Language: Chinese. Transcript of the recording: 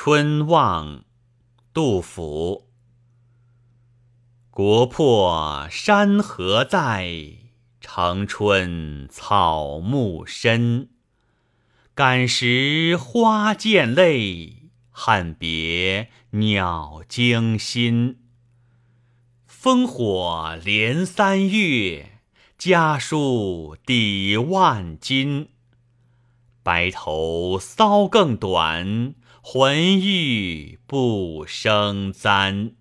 春望，杜甫。国破山河在，城春草木深。感时花溅泪，恨别鸟惊心。烽火连三月，家书抵万金。白头搔更短，浑欲不胜簪。